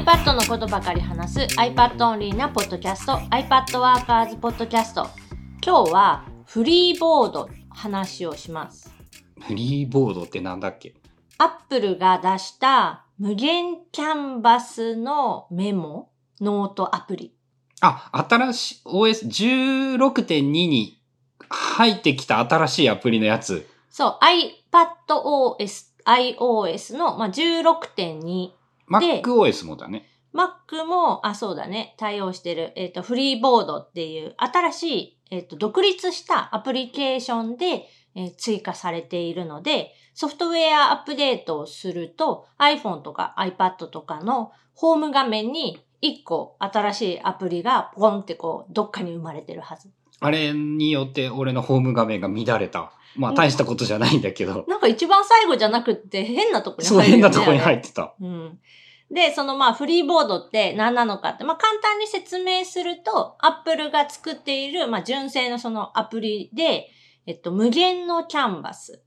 iPad のことばかり話す iPad オンリーなポッドキャスト iPad ワーカーズポッドキャスト今日はフリーボード話をします。フリーボードってなんだっけ？Apple が出した無限キャンバスのメモノートアプリ。あ、新しい OS16.2 に入ってきた新しいアプリのやつ。そう iPadOS iOS の、まあ、16.2 MacOS もだね。Mac も、あ、そうだね、対応してる、えっ、と、フリーボードっていう新しい、えっ、と、独立したアプリケーションで、えー追加されているので、ソフトウェアアップデートをすると iPhone とか iPad とかのホーム画面に1個新しいアプリがポンってこう、どっかに生まれてるはず。あれによって俺のホーム画面が乱れた。まあ大したことじゃないんだけど。なんか一番最後じゃなくって変なとこにそう入るよね。変なとこに入ってた。うん。で、そのまあフリーボードって何なのかって、まあ簡単に説明すると、Apple が作っている、まあ純正のそのアプリで、えっと、無限のキャンバス。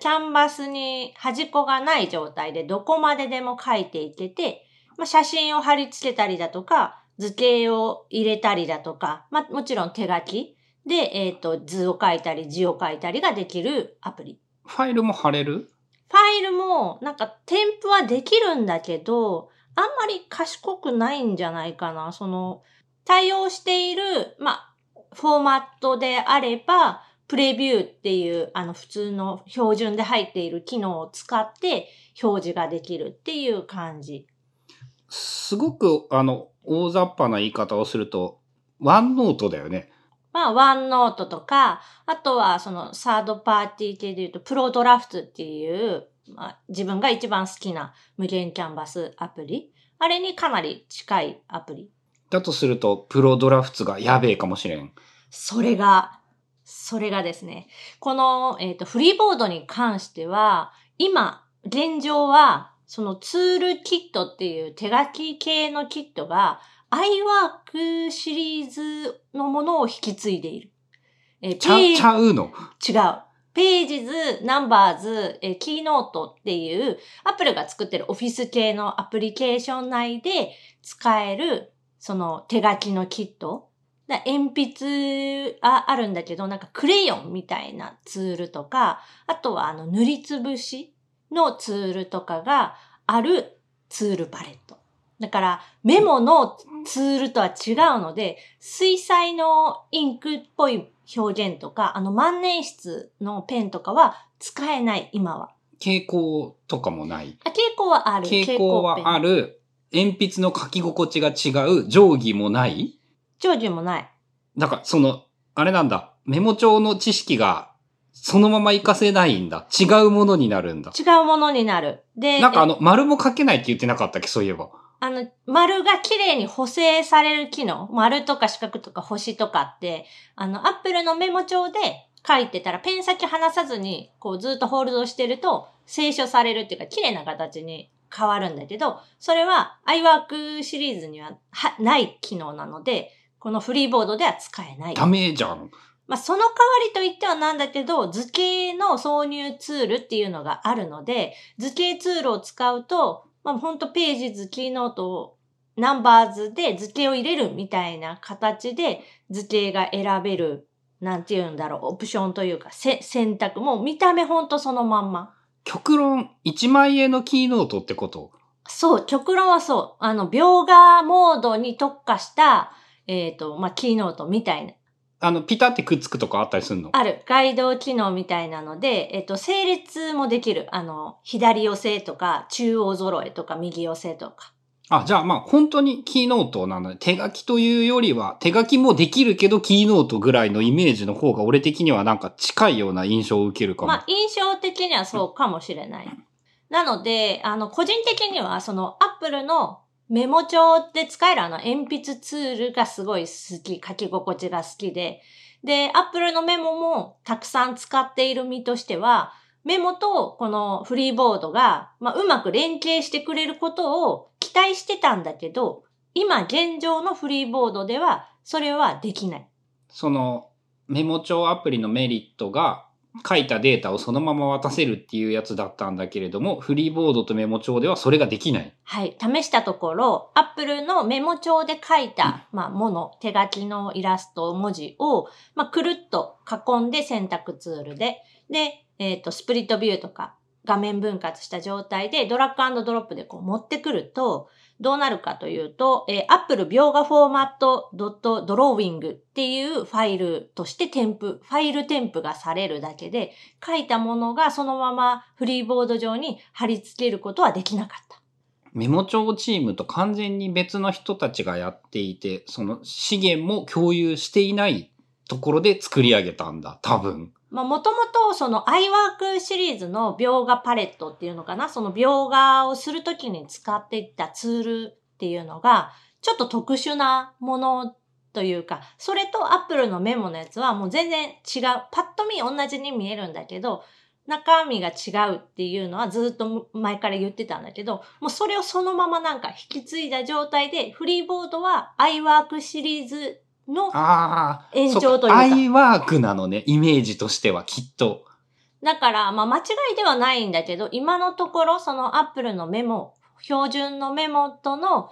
キャンバスに端っこがない状態でどこまででも書いていけて、まあ写真を貼り付けたりだとか、図形を入れたりだとか、まあもちろん手書きで、えっと、図を書いたり字を書いたりができるアプリ。ファイルも貼れる？ファイルも、なんか添付はできるんだけど、あんまり賢くないんじゃないかな。その、対応している、まあ、フォーマットであれば、プレビューっていう、あの、普通の標準で入っている機能を使って表示ができるっていう感じ。すごく、あの、大雑把な言い方をすると、ワンノートだよね。まあ、ワンノートとか、あとはそのサードパーティー系で言うと、プロドラフトっていう、まあ、自分が一番好きな無限キャンバスアプリ。あれにかなり近いアプリ。だとすると、プロドラフツがやべえかもしれん。それが、それがですね、この、えっ、と、フリーボードに関しては、今、現状は、そのツールキットっていう手書き系のキットが、iWork シリーズのものを引き継いでいる。えーちゃ、ちゃうの？違う。ページズ、ナンバーズ、えーキーノートっていう、アップルが作ってるオフィス系のアプリケーション内で使える、その手書きのキット。だ鉛筆ああるんだけど、なんかクレヨンみたいなツールとか、あとはあの塗りつぶしのツールとかがあるツールパレット。だからメモのツールとは違うので、水彩のインクっぽい表現とか、あの万年筆のペンとかは使えない、今は。蛍光とかもない。あ傾向はある。蛍光はある。る。鉛筆の書き心地が違う。定規もない。長寿もない。だから、その、あれなんだ。メモ帳の知識が、そのまま活かせないんだ。違うものになるんだ。違うものになる。で、なんかあの、丸も書けないって言ってなかったっけ？そういえば。あの、丸が綺麗に補正される機能、丸とか四角とか星とかって、あの、アップルのメモ帳で書いてたら、ペン先離さずに、こうずっとホールドしてると、清書されるっていうか、綺麗な形に変わるんだけど、それは iWork シリーズにははない機能なので、このフリーボードでは使えない。ダメじゃん。まあ、その代わりと言ってはなんだけど、図形の挿入ツールっていうのがあるので、図形ツールを使うと、まあ、ほんとページ図キーノートをナンバーズで図形を入れるみたいな形で図形が選べる、なんて言うんだろう、オプションというか、せ選択も見た目ほんとそのまんま。極論、1万円のキーノートってこと？そう、極論はそう。あの、描画モードに特化した、えっ、と、まあ、キーノートみたいな。あの、ピタってくっつくとかあったりするの？ある。ガイド機能みたいなので、えっと、整列もできる。あの、左寄せとか、中央揃えとか、右寄せとか。あ、じゃあまあ本当にキーノートなんだね。手書きというよりは、手書きもできるけどキーノートぐらいのイメージの方が俺的にはなんか近いような印象を受けるかも。まあ、印象的にはそうかもしれない。なので、あの、個人的には、その、アップルのメモ帳で使える？あの、鉛筆ツールがすごい好き、書き心地が好きで、で、アップルのメモもたくさん使っている身としては、メモとこのフリーボードが、まあ、うまく連携してくれることを期待してたんだけど、今現状のフリーボードでは、それはできない。その、メモ帳アプリのメリットが、書いたデータをそのまま渡せるっていうやつだったんだけれども、フリーボードとメモ帳ではそれができない。はい。試したところ、Apple のメモ帳で書いた、まあ、もの、手書きのイラスト、文字を、まあ、くるっと囲んで選択ツールで、で、えっ、と、スプリットビューとか、画面分割した状態でドラッグドロップでこう持ってくると、どうなるかというと、えー、Apple 描画フォーマット .drawing っていうファイルとして添付、ファイル添付がされるだけで、書いたものがそのままフリーボード上に貼り付けることはできなかった。メモ帳チームと完全に別の人たちがやっていて、その資源も共有していないところで作り上げたんだ、多分。まあ、もともとその iWork シリーズの描画パレットっていうのかな、その描画をするときに使っていたツールっていうのが、ちょっと特殊なものというか、それと Apple のメモのやつはもう全然違う。パッと見同じに見えるんだけど、中身が違うっていうのはずっと前から言ってたんだけど、もうそれをそのままなんか引き継いだ状態で、フリーボードは iWork シリーズの延長というか。アイワークなのね、イメージとしてはきっと。だから、まあ間違いではないんだけど、今のところその Apple のメモ、標準のメモとの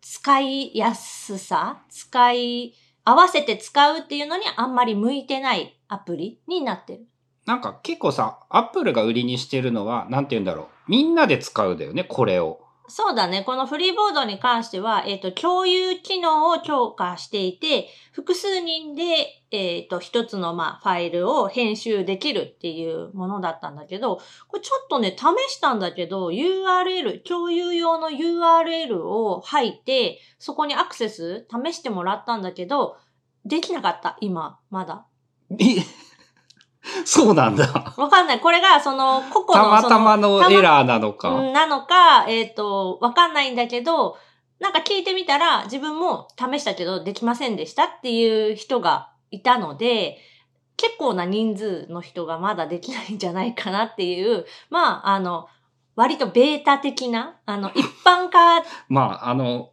使いやすさ、使い、合わせて使うっていうのにあんまり向いてないアプリになってる。なんか結構さ、アップルが売りにしてるのは、なんて言うんだろう。みんなで使うだよね、これを。そうだね。このフリーボードに関しては、えっ、と、共有機能を強化していて、複数人で、えっ、と、一つの、まあ、ファイルを編集できるっていうものだったんだけど、これちょっとね、試したんだけど、URL、共有用の URL を入って、そこにアクセス試してもらったんだけど、できなかった、今、まだ。え そうなんだ。わかんない。これが、その、個々たの、またまのエラーなのか。うんなのか、えっ、と、わかんないんだけど、なんか聞いてみたら、自分も試したけどできませんでしたっていう人がいたので、結構な人数の人がまだできないんじゃないかなっていう、まあ、あの、割とベータ的な、あの、一般化、まあ、あの、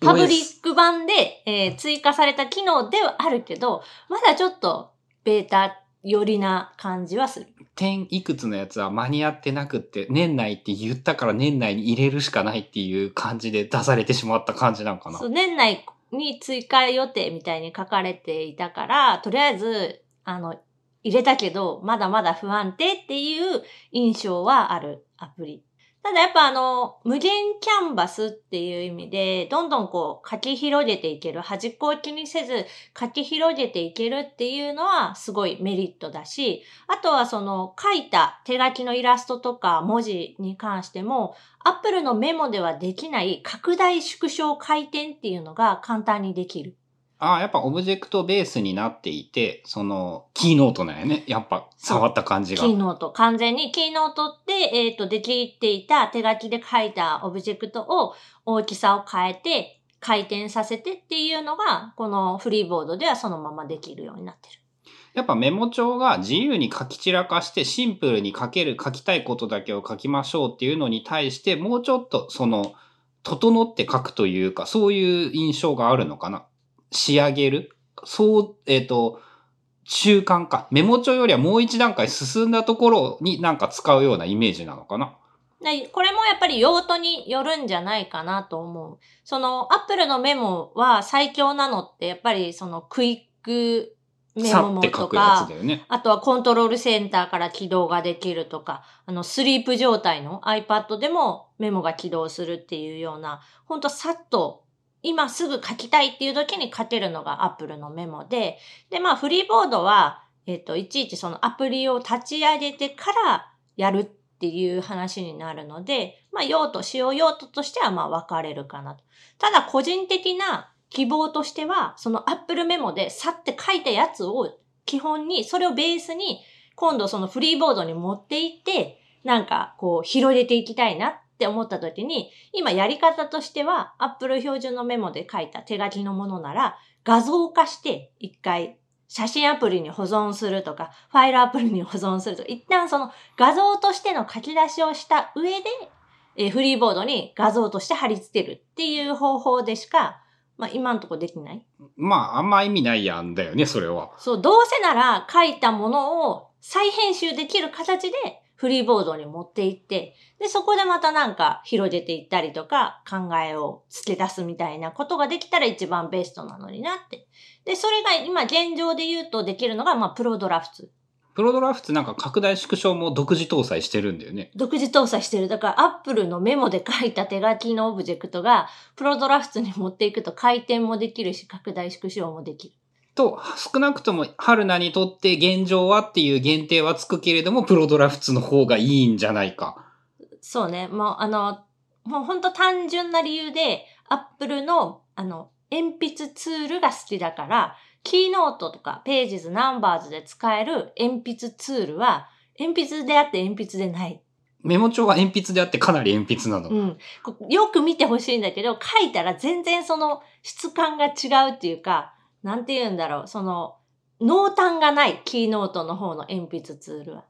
パブリック版で、えー追加された機能ではあるけど、まだちょっとベータ寄りな感じはする。点いくつのやつは間に合ってなくって、年内って言ったから年内に入れるしかないっていう感じで出されてしまった感じなんかなそ。う年内に追加予定みたいに書かれていたから、とりあえず、あの、入れたけど、まだまだ不安定っていう印象はあるアプリ。ただやっぱあの、無限キャンバスっていう意味で、どんどんこう書き広げていける、端っこを気にせず書き広げていけるっていうのはすごいメリットだし、あとはその書いた手書きのイラストとか文字に関しても、Apple のメモではできない拡大縮小回転っていうのが簡単にできる。ああ、やっぱオブジェクトベースになっていて、その、キーノートなんやね。やっぱ、触った感じがキー。ノート。完全にキーノートって、えっ、と、できていた手書きで書いたオブジェクトを大きさを変えて、回転させてっていうのが、このフリーボードではそのままできるようになってる。やっぱメモ帳が自由に書き散らかしてシンプルに書ける、書きたいことだけを書きましょうっていうのに対して、もうちょっとその、整って書くというか、そういう印象があるのかな。仕上げる？そう、えっ、と、中間か。メモ帳よりはもう一段階進んだところになんか使うようなイメージなのかな？でこれもやっぱり用途によるんじゃないかなと思う。その、アップルのメモは最強なのって、やっぱりそのクイックメさモとかつだ、よね。あとはコントロールセンターから起動ができるとか、あの、スリープ状態の iPad でもメモが起動するっていうような、ほんとさっと、今すぐ書きたいっていう時に書けるのが Apple のメモで、で、まあ、フリーボードは、えっ、と、いちいちそのアプリを立ち上げてからやるっていう話になるので、まあ、用途、使用用途としてはまあ分かれるかなと。ただ、個人的な希望としては、その Apple メモでさって書いたやつを基本に、それをベースに、今度そのフリーボードに持っていって、なんかこう広げていきたいなって思った時に、今やり方としては、Apple 標準のメモで書いた手書きのものなら、画像化して一回写真アプリに保存するとか、ファイルアプリに保存するとか、一旦その画像としての書き出しをした上で、えーフリーボードに画像として貼り付けるっていう方法でしか、まあ今んとこできない。まあ、あんま意味ないやんだよね、それは。そう、どうせなら書いたものを再編集できる形でフリーボードに持っていって、で、そこでまたなんか広げていったりとか、考えを付け出すみたいなことができたら一番ベストなのになって。で、それが今現状で言うとできるのが、まあ、プロドラフツ。プロドラフツなんか拡大縮小も独自搭載してるんだよね。独自搭載してる。だから、アップルのメモで書いた手書きのオブジェクトが、プロドラフツに持っていくと回転もできるし、拡大縮小もできる。と、少なくとも春菜にとって現状はっていう限定はつくけれども、プロドラフツの方がいいんじゃないか。そうね。もう、あの、もうほんと単純な理由で、アップルの、あの、鉛筆ツールが好きだから、キーノートとか、ページズ、ナンバーズで使える鉛筆ツールは、鉛筆であって鉛筆でない。メモ帳は鉛筆であってかなり鉛筆なの。うん。こよく見てほしいんだけど、書いたら全然その質感が違うっていうか、なんて言うんだろう、その、濃淡がない、キーノートの方の鉛筆ツールは。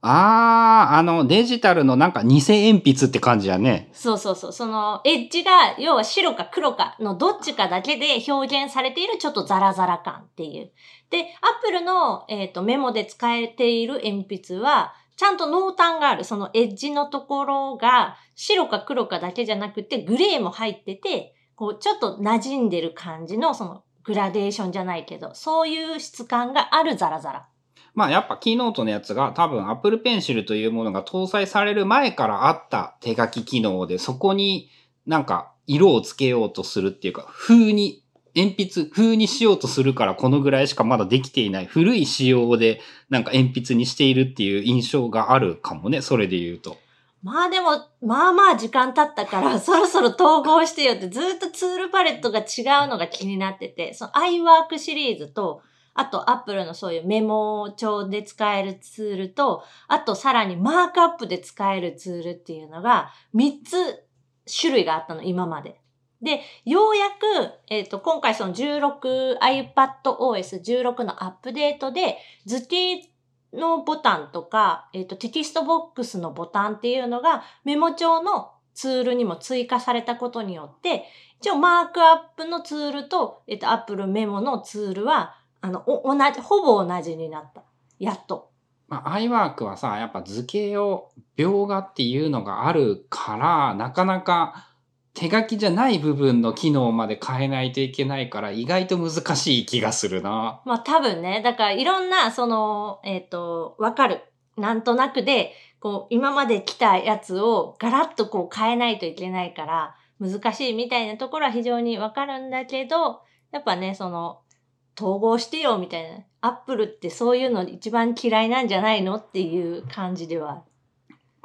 あー、あの、デジタルのなんか偽鉛筆って感じやね。そうそうそう。その、エッジが、要は白か黒かのどっちかだけで表現されているちょっとザラザラ感っていう。で、アップルの、えっ、と、メモで使えている鉛筆は、ちゃんと濃淡がある。そのエッジのところが、白か黒かだけじゃなくて、グレーも入ってて、こう、ちょっと馴染んでる感じの、その、グラデーションじゃないけど、そういう質感があるザラザラ。まあやっぱキーノートのやつが多分 Apple Pencil というものが搭載される前からあった手書き機能でそこになんか色をつけようとするっていうか風に鉛筆風にしようとするからこのぐらいしかまだできていない古い仕様でなんか鉛筆にしているっていう印象があるかもねそれで言うと。まあでも、まあまあ時間経ったから、そろそろ統合してよってずっとツールパレットが違うのが気になってて、その iWork シリーズと、あと Apple のそういうメモ帳で使えるツールと、あとさらにマークアップで使えるツールっていうのが3つ種類があったの、今まで。で、ようやく、えっ、と、今回その 16iPadOS16 のアップデートで、図形のボタンとか、えっ、と、テキストボックスのボタンっていうのがメモ帳のツールにも追加されたことによって、一応マークアップのツールと、えっ、と、Apple メモのツールは、あの、お同じ、ほぼ同じになった。やっと。まあ、iWork はさ、やっぱ図形を描画っていうのがあるから、なかなか手書きじゃない部分の機能まで変えないといけないから、意外と難しい気がするな。まあ多分ね、だからいろんな、その、えっ、と、わかる。なんとなくで、こう、今まで来たやつをガラッとこう変えないといけないから、難しいみたいなところは非常にわかるんだけど、やっぱね、その、統合してよみたいな。アップルってそういうの一番嫌いなんじゃないのっていう感じでは。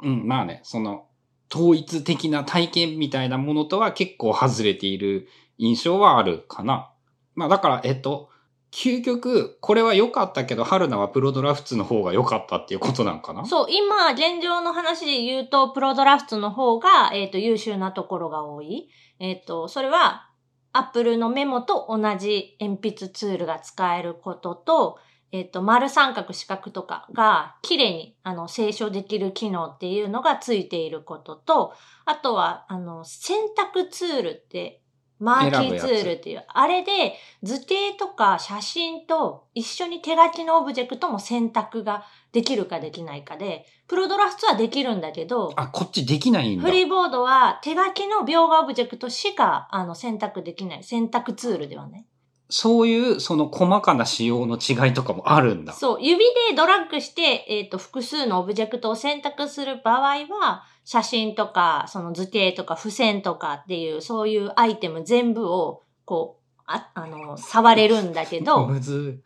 うん、まあね、その、統一的な体験みたいなものとは結構外れている印象はあるかな。まあだから、えっと、究極、これは良かったけど、春菜はプロドラフツの方が良かったっていうことなんかな？そう、今、現状の話で言うと、プロドラフトの方が、えっ、と、優秀なところが多い。えっ、と、それは、Apple のメモと同じ鉛筆ツールが使えることと、えっ、と、丸三角四角とかが綺麗に、あの、清書できる機能っていうのがついていることと、あとは、あの、選択ツールって、マーキーツールっていう、あれで図形とか写真と一緒に手書きのオブジェクトも選択ができるかできないかで、プロドラフトはできるんだけど、あ、こっちできないんだフ。リーボードは手書きの描画オブジェクトしかあの選択できない。選択ツールではね。そういう、その細かな仕様の違いとかもあるんだ。そう、指でドラッグして、えっ、と、複数のオブジェクトを選択する場合は、写真とか、その図形とか付箋とかっていう、そういうアイテム全部を、こう、あ、あの、触れるんだけど、むず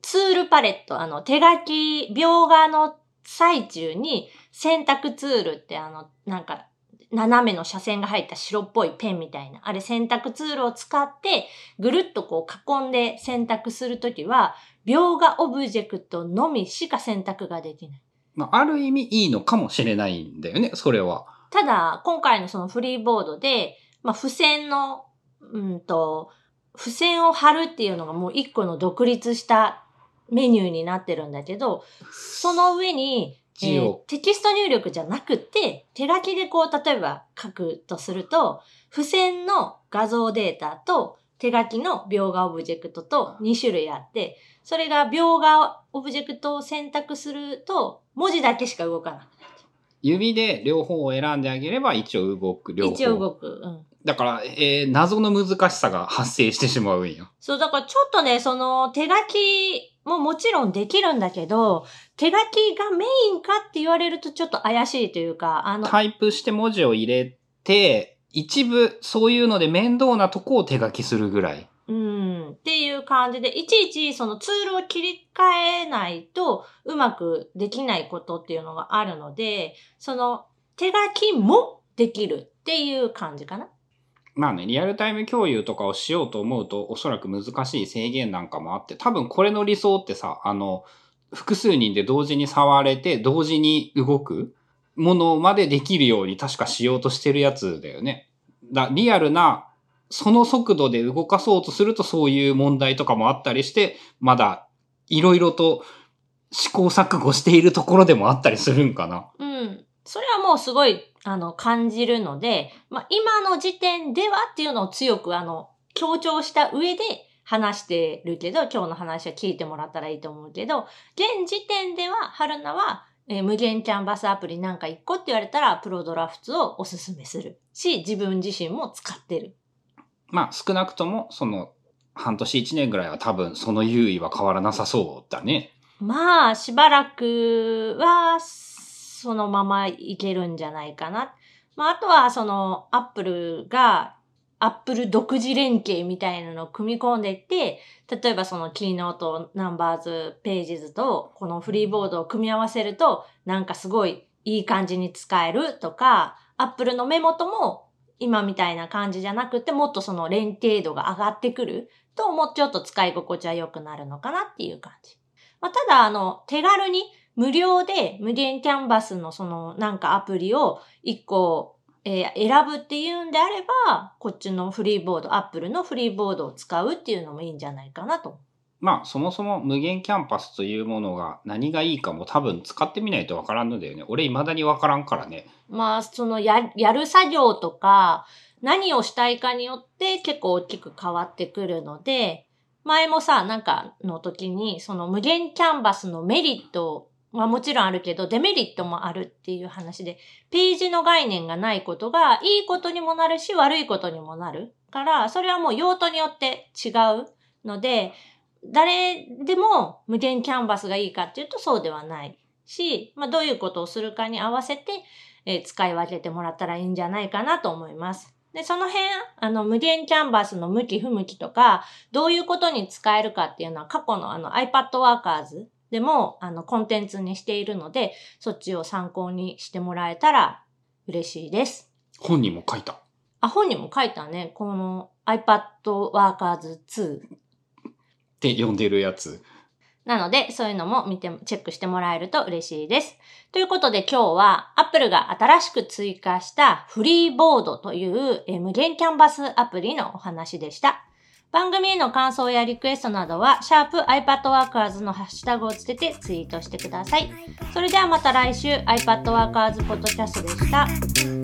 ツールパレット、あの、手書き、描画の最中に選択ツールってあの、なんか、斜めの斜線が入った白っぽいペンみたいな、あれ選択ツールを使って、ぐるっとこう囲んで選択するときは、描画オブジェクトのみしか選択ができない。まあ、ある意味いいのかもしれないんだよね、それは。ただ、今回のそのフリーボードで、まあ、付箋の、うんと、付箋を貼るっていうのがもう一個の独立したメニューになってるんだけど、その上に、えー字をテキスト入力じゃなくて、手書きでこう、例えば書くとすると、付箋の画像データと手書きの描画オブジェクトと2種類あって、それが描画オブジェクトを選択すると、文字だけしか動かない。指で両方を選んであげれば一応動く。両方。一応動く。うん。だから、えー謎の難しさが発生してしまうんよ。そう、だからちょっとね、その手書きももちろんできるんだけど、手書きがメインかって言われるとちょっと怪しいというか、あの、タイプして文字を入れて、一部そういうので面倒なとこを手書きするぐらい。うん、っていう感じで、いちいちそのツールを切り替えないとうまくできないことっていうのがあるので、その手書きもできるっていう感じかな。まあね、リアルタイム共有とかをしようと思うと、おそらく難しい制限なんかもあって、多分これの理想ってさ、あの、複数人で同時に触れて、同時に動くものまでできるように確かしようとしてるやつだよね。だリアルな、その速度で動かそうとするとそういう問題とかもあったりして、まだいろいろと試行錯誤しているところでもあったりするんかな。うん。それはもうすごい、あの、感じるので、まあ、今の時点ではっていうのを強く、あの、強調した上で話してるけど、今日の話は聞いてもらったらいいと思うけど、現時点では、春菜は、えー無限キャンバスアプリなんか一個って言われたら、プロドラフツをおすすめするし、自分自身も使ってる。まあ少なくともその半年一年ぐらいは多分その優位は変わらなさそうだね。まあ、しばらくは、そのままいけるんじゃないかな。まあ、あとは、その、アップルが、アップル独自連携みたいなのを組み込んでいって、例えばそのキーノート、ナンバーズ、ページズと、このフリーボードを組み合わせると、なんかすごいいい感じに使えるとか、アップルのメモとも、今みたいな感じじゃなくて、もっとその連携度が上がってくると、もうちょっと使い心地は良くなるのかなっていう感じ。まあ、ただ、あの、手軽に無料で無限キャンバスのそのなんかアプリを一個、えー選ぶっていうんであれば、こっちのフリーボード、アップルのフリーボードを使うっていうのもいいんじゃないかなと。まあそもそも無限キャンパスというものが何がいいかも多分使ってみないとわからんのだよね。俺未だにわからんからね。まあ、そのや、やる作業とか、何をしたいかによって結構大きく変わってくるので、前もさ、なんかの時に、その無限キャンバスのメリットはもちろんあるけど、デメリットもあるっていう話で、ページの概念がないことが、いいことにもなるし、悪いことにもなる。から、それはもう用途によって違うので、誰でも無限キャンバスがいいかっていうとそうではないし、まあどういうことをするかに合わせて、えー使い分けてもらったらいいんじゃないかなと思います。で、その辺、あの、無限キャンバスの向き不向きとか、どういうことに使えるかっていうのは過去のあの iPad Workers でもあのコンテンツにしているので、そっちを参考にしてもらえたら嬉しいです。本にも書いた？あ、本にも書いたね。この iPad Workers 2。って呼んでるやつ。なので、そういうのも見て、チェックしてもらえると嬉しいです。ということで今日は Apple が新しく追加したフリーボードというえー無限キャンバスアプリのお話でした。番組への感想やリクエストなどは、シャープ iPad Workers のハッシュタグをつけてツイートしてください。それではまた来週 iPad Workers ポッドキャストでした。